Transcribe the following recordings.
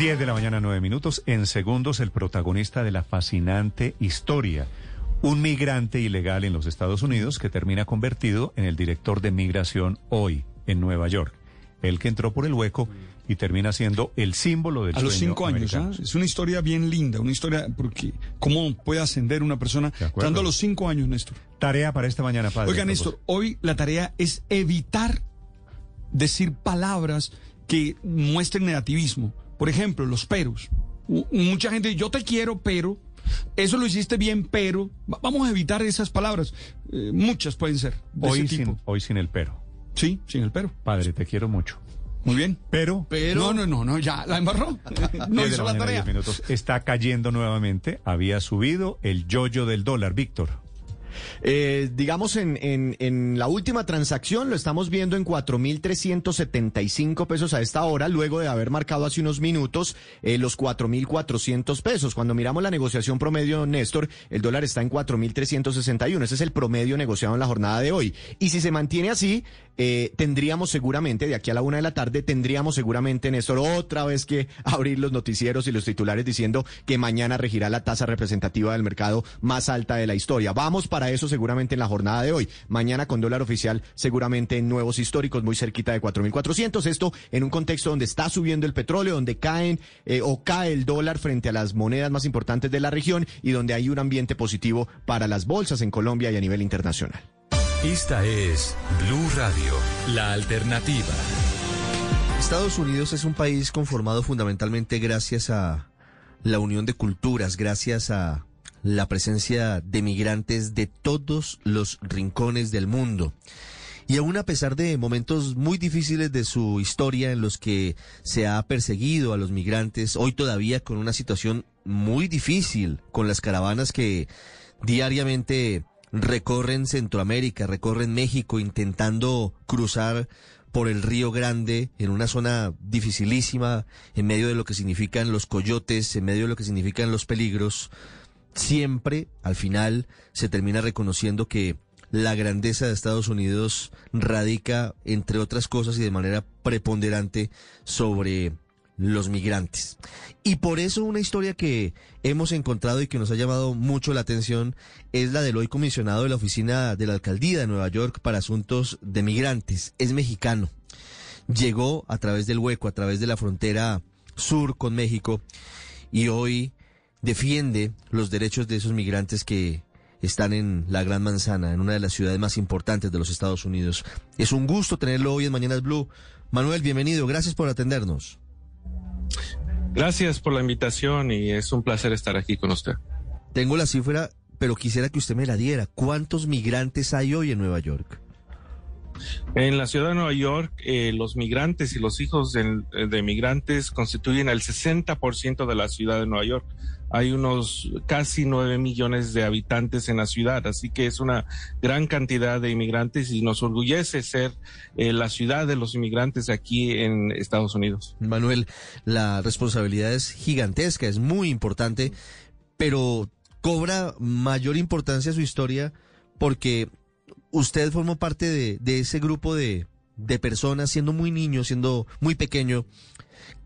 10 de la mañana, 9 minutos. En segundos, el protagonista de la fascinante historia. Un migrante ilegal en los Estados Unidos que termina convertido en el director de migración hoy en Nueva York. El que entró por el hueco y termina siendo el símbolo del A los cinco años. ¿ah? Es una historia bien linda, una historia porque cómo puede ascender una persona dando a los cinco años, Néstor. Tarea para esta mañana, padre. Oiga, Néstor, hoy la tarea es evitar decir palabras que muestren negativismo. Por ejemplo, los peros. Mucha gente, yo te quiero, pero eso lo hiciste bien, pero Va- vamos a evitar esas palabras. Eh, muchas pueden ser de Hoy ese tipo. sin, hoy sin el pero. Sí, sin el pero. Padre, te quiero mucho. Muy bien. Pero, No, no, no, no, ya la embarró. No 10 de hizo la tarea. 10 minutos. Está cayendo nuevamente. Había subido el yoyo del dólar, Víctor. Eh, digamos, en, en, la última transacción lo estamos viendo en 4.375 pesos a esta hora, luego de haber marcado hace unos minutos eh, los 4.400 pesos. Cuando miramos la negociación promedio, Néstor, el dólar está en 4.361. Ese es el promedio negociado en la jornada de hoy. Y si se mantiene así, eh, tendríamos seguramente, de aquí a la una de la tarde, tendríamos seguramente, Néstor, otra vez que abrir los noticieros y los titulares diciendo que mañana regirá la tasa representativa del mercado más alta de la historia. Vamos para eso seguramente en la jornada de hoy. Mañana con dólar oficial seguramente en nuevos históricos muy cerquita de 4.400. Esto en un contexto donde está subiendo el petróleo, donde caen eh, o cae el dólar frente a las monedas más importantes de la región y donde hay un ambiente positivo para las bolsas en Colombia y a nivel internacional. Esta es Blue Radio, la alternativa. Estados Unidos es un país conformado fundamentalmente gracias a la unión de culturas, gracias a la presencia de migrantes de todos los rincones del mundo. Y aún a pesar de momentos muy difíciles de su historia en los que se ha perseguido a los migrantes, hoy todavía con una situación muy difícil, con las caravanas que diariamente recorren Centroamérica, recorren México intentando cruzar por el Río Grande en una zona dificilísima, en medio de lo que significan los coyotes, en medio de lo que significan los peligros, siempre al final se termina reconociendo que la grandeza de Estados Unidos radica, entre otras cosas y de manera preponderante, sobre los migrantes. Y por eso una historia que hemos encontrado y que nos ha llamado mucho la atención es la del hoy comisionado de la oficina de la alcaldía de Nueva York para asuntos de migrantes. Es mexicano. Llegó a través del hueco, a través de la frontera sur con México y hoy defiende los derechos de esos migrantes que están en la Gran Manzana, en una de las ciudades más importantes de los Estados Unidos. Es un gusto tenerlo hoy en Mañanas Blue. Manuel, bienvenido. Gracias por atendernos. Gracias por la invitación y es un placer estar aquí con usted. Tengo la cifra, pero quisiera que usted me la diera. ¿Cuántos migrantes hay hoy en Nueva York? En la ciudad de Nueva York, eh, los migrantes y los hijos de, de migrantes constituyen el 60% de la ciudad de Nueva York. Hay unos casi 9 millones de habitantes en la ciudad, así que es una gran cantidad de inmigrantes y nos orgullece ser eh, la ciudad de los inmigrantes aquí en Estados Unidos. Manuel, la responsabilidad es gigantesca, es muy importante, pero cobra mayor importancia su historia porque usted formó parte de, de ese grupo de, de personas, siendo muy niño, siendo muy pequeño,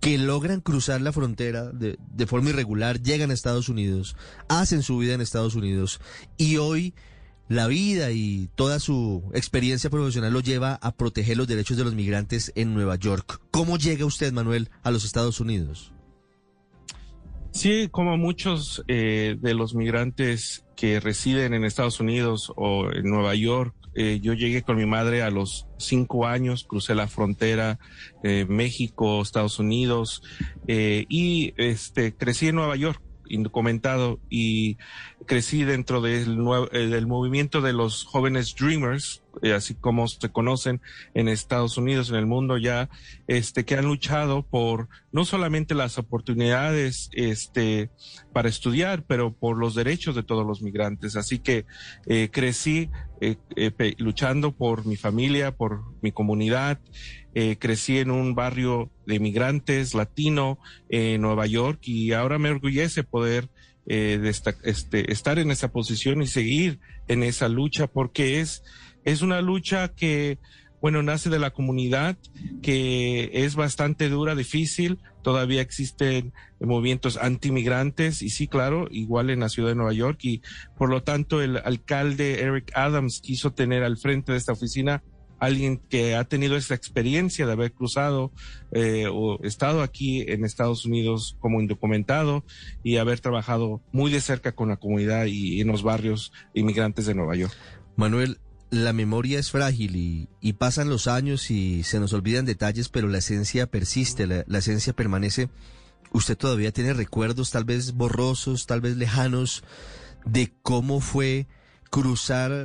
que logran cruzar la frontera de, de, forma irregular, llegan a Estados Unidos, hacen su vida en Estados Unidos y hoy la vida y toda su experiencia profesional lo lleva a proteger los derechos de los migrantes en Nueva York. ¿Cómo llega usted, Manuel, a los Estados Unidos? Sí, como muchos eh, de los migrantes que residen en Estados Unidos o en Nueva York, eh, yo llegué con mi madre a los cinco años, crucé la frontera eh, México, Estados Unidos eh, y este crecí en Nueva York, comentado y crecí dentro del, eh, del movimiento de los jóvenes Dreamers, eh, así como se conocen en Estados Unidos, en el mundo ya, este, que han luchado por no solamente las oportunidades, este, para estudiar, pero por los derechos de todos los migrantes. Así que eh, crecí eh, luchando por mi familia, por mi comunidad. crecí en un barrio de migrantes latino en Nueva York y ahora me orgullece poder de este, estar en esa posición y seguir en esa lucha porque es es una lucha que, bueno, nace de la comunidad, que es bastante dura, difícil. Todavía existen movimientos antimigrantes y sí, claro, igual en la ciudad de Nueva York. Y por lo tanto, el alcalde Eric Adams quiso tener al frente de esta oficina alguien que ha tenido esa experiencia de haber cruzado eh, o estado aquí en Estados Unidos como indocumentado y haber trabajado muy de cerca con la comunidad y en los barrios inmigrantes de Nueva York. Manuel, la memoria es frágil y, pasan los años y se nos olvidan detalles, pero la esencia persiste, la, esencia permanece. ¿Usted todavía tiene recuerdos tal vez borrosos, tal vez lejanos, de cómo fue cruzar?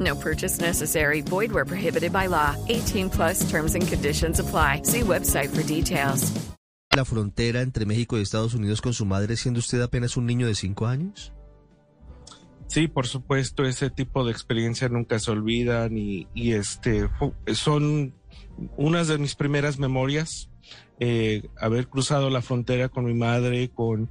No purchase necessary. Void where prohibited by law. 18 plus terms and conditions apply. See website for details. la frontera entre México y Estados Unidos con su madre siendo usted apenas un niño de cinco años? Sí, por supuesto, ese tipo de experiencia nunca se olvidan y, este son unas de mis primeras memorias, eh, haber cruzado la frontera con mi madre, con,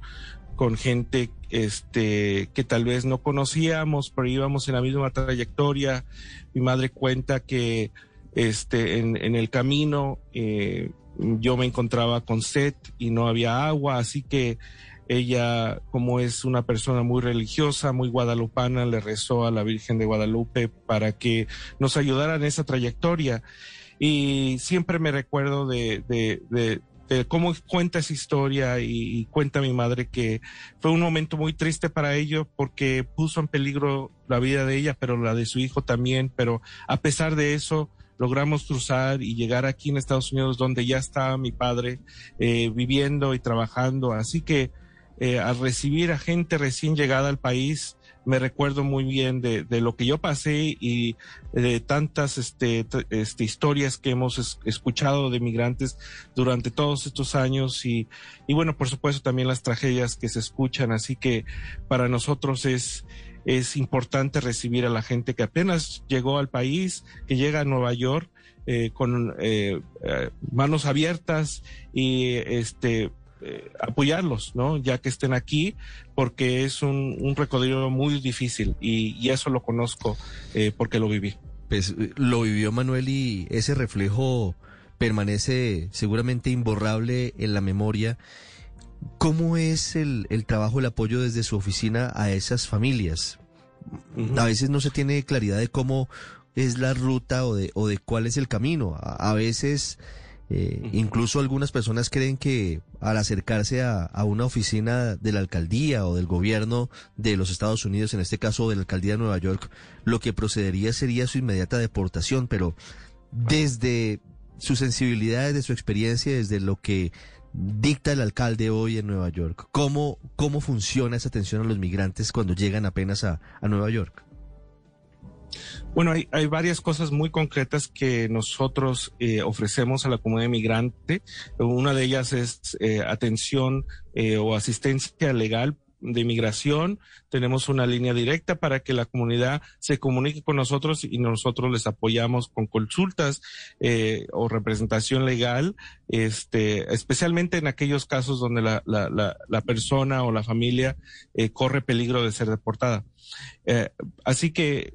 con gente este, que tal vez no conocíamos, pero íbamos en la misma trayectoria. Mi madre cuenta que este, en, el camino eh, yo me encontraba con sed y no había agua, así que ella, como es una persona muy religiosa, muy guadalupana, le rezó a la Virgen de Guadalupe para que nos ayudara en esa trayectoria. Y siempre me recuerdo de, cómo cuenta esa historia y, cuenta mi madre que fue un momento muy triste para ello porque puso en peligro la vida de ella, pero la de su hijo también. Pero a pesar de eso, logramos cruzar y llegar aquí en Estados Unidos donde ya estaba mi padre eh, viviendo y trabajando. Así que eh, al recibir a gente recién llegada al país, me recuerdo muy bien de, lo que yo pasé y de tantas este, este historias que hemos escuchado de migrantes durante todos estos años y, y bueno, por supuesto también las tragedias que se escuchan. Así que para nosotros es, es importante recibir a la gente que apenas llegó al país, que llega a Nueva York eh, con eh, eh, manos abiertas y este apoyarlos, ¿no? Ya que estén aquí, porque es un, un recorrido muy difícil y, y eso lo conozco porque lo viví. Pues lo vivió Manuel y ese reflejo permanece seguramente imborrable en la memoria. ¿Cómo es el, el, trabajo, el apoyo desde su oficina a esas familias? A veces no se tiene claridad de cómo es la ruta o de, o de cuál es el camino. A, veces eh, incluso algunas personas creen que al acercarse a, a, una oficina de la alcaldía o del gobierno de los Estados Unidos, en este caso de la alcaldía de Nueva York, lo que procedería sería su inmediata deportación, pero desde su sensibilidad, desde su experiencia, desde lo que dicta el alcalde hoy en Nueva York? ¿Cómo, cómo funciona esa atención a los migrantes cuando llegan apenas a, Nueva York? Bueno, hay, varias cosas muy concretas que nosotros eh, ofrecemos a la comunidad migrante. Una de ellas es eh, atención eh, o asistencia legal de inmigración, tenemos una línea directa para que la comunidad se comunique con nosotros y nosotros les apoyamos con consultas o representación legal, este, especialmente en aquellos casos donde la, persona o la familia corre peligro de ser deportada. Así que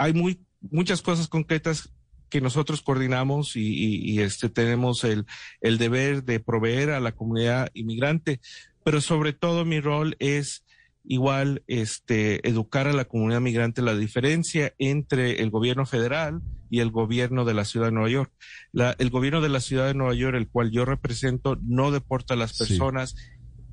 hay muy, muchas cosas concretas que nosotros coordinamos y, y, y, este tenemos el, el deber de proveer a la comunidad inmigrante pero sobre todo mi rol es igual este, educar a la comunidad migrante la diferencia entre el gobierno federal y el gobierno de la ciudad de Nueva York. La, el gobierno de la ciudad de Nueva York, el cual yo represento, no deporta a las personas.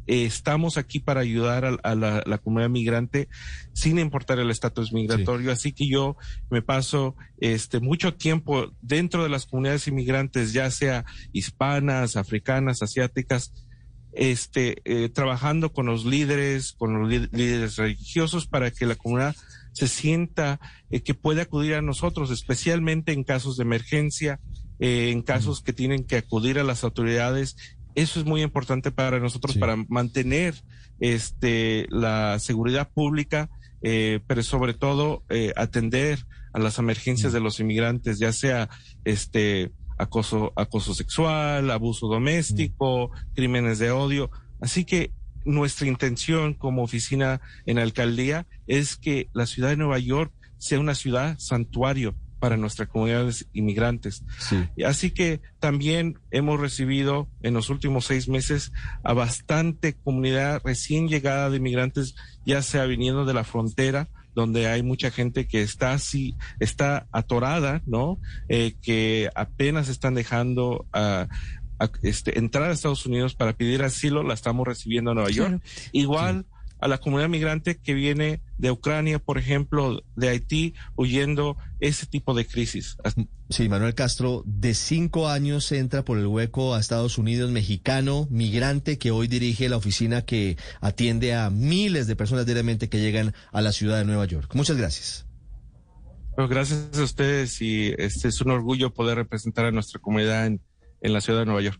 Eh, estamos aquí para ayudar a, la, la, comunidad migrante sin importar el estatus migratorio. Así que yo me paso este, mucho tiempo dentro de las comunidades inmigrantes, ya sea hispanas, africanas, asiáticas, este, eh, trabajando con los líderes, con los líderes religiosos para que la comunidad se sienta eh, que puede acudir a nosotros, especialmente en casos de emergencia, eh, en casos que tienen que acudir a las autoridades. Eso es muy importante para nosotros para mantener este, la seguridad pública, pero sobre todo atender a las emergencias de los inmigrantes, ya sea este acoso, acoso sexual, abuso doméstico, crímenes de odio. Así que nuestra intención como oficina en alcaldía es que la ciudad de Nueva York sea una ciudad santuario para nuestras comunidades inmigrantes. Así que también hemos recibido en los últimos seis meses a bastante comunidad recién llegada de inmigrantes, ya sea viniendo de la frontera donde hay mucha gente que está así, está atorada, ¿no? Eh, que apenas están dejando a, este, entrar a Estados Unidos para pedir asilo, la estamos recibiendo en Nueva York. Igual a la comunidad migrante que viene de Ucrania, por ejemplo, de Haití, huyendo ese tipo de crisis. Sí, Manuel Castro, de cinco años entra por el hueco a Estados Unidos, mexicano, migrante, que hoy dirige la oficina que atiende a miles de personas diariamente que llegan a la ciudad de Nueva York. Muchas gracias. Bueno, gracias a ustedes y este es un orgullo poder representar a nuestra comunidad en, en la ciudad de Nueva York.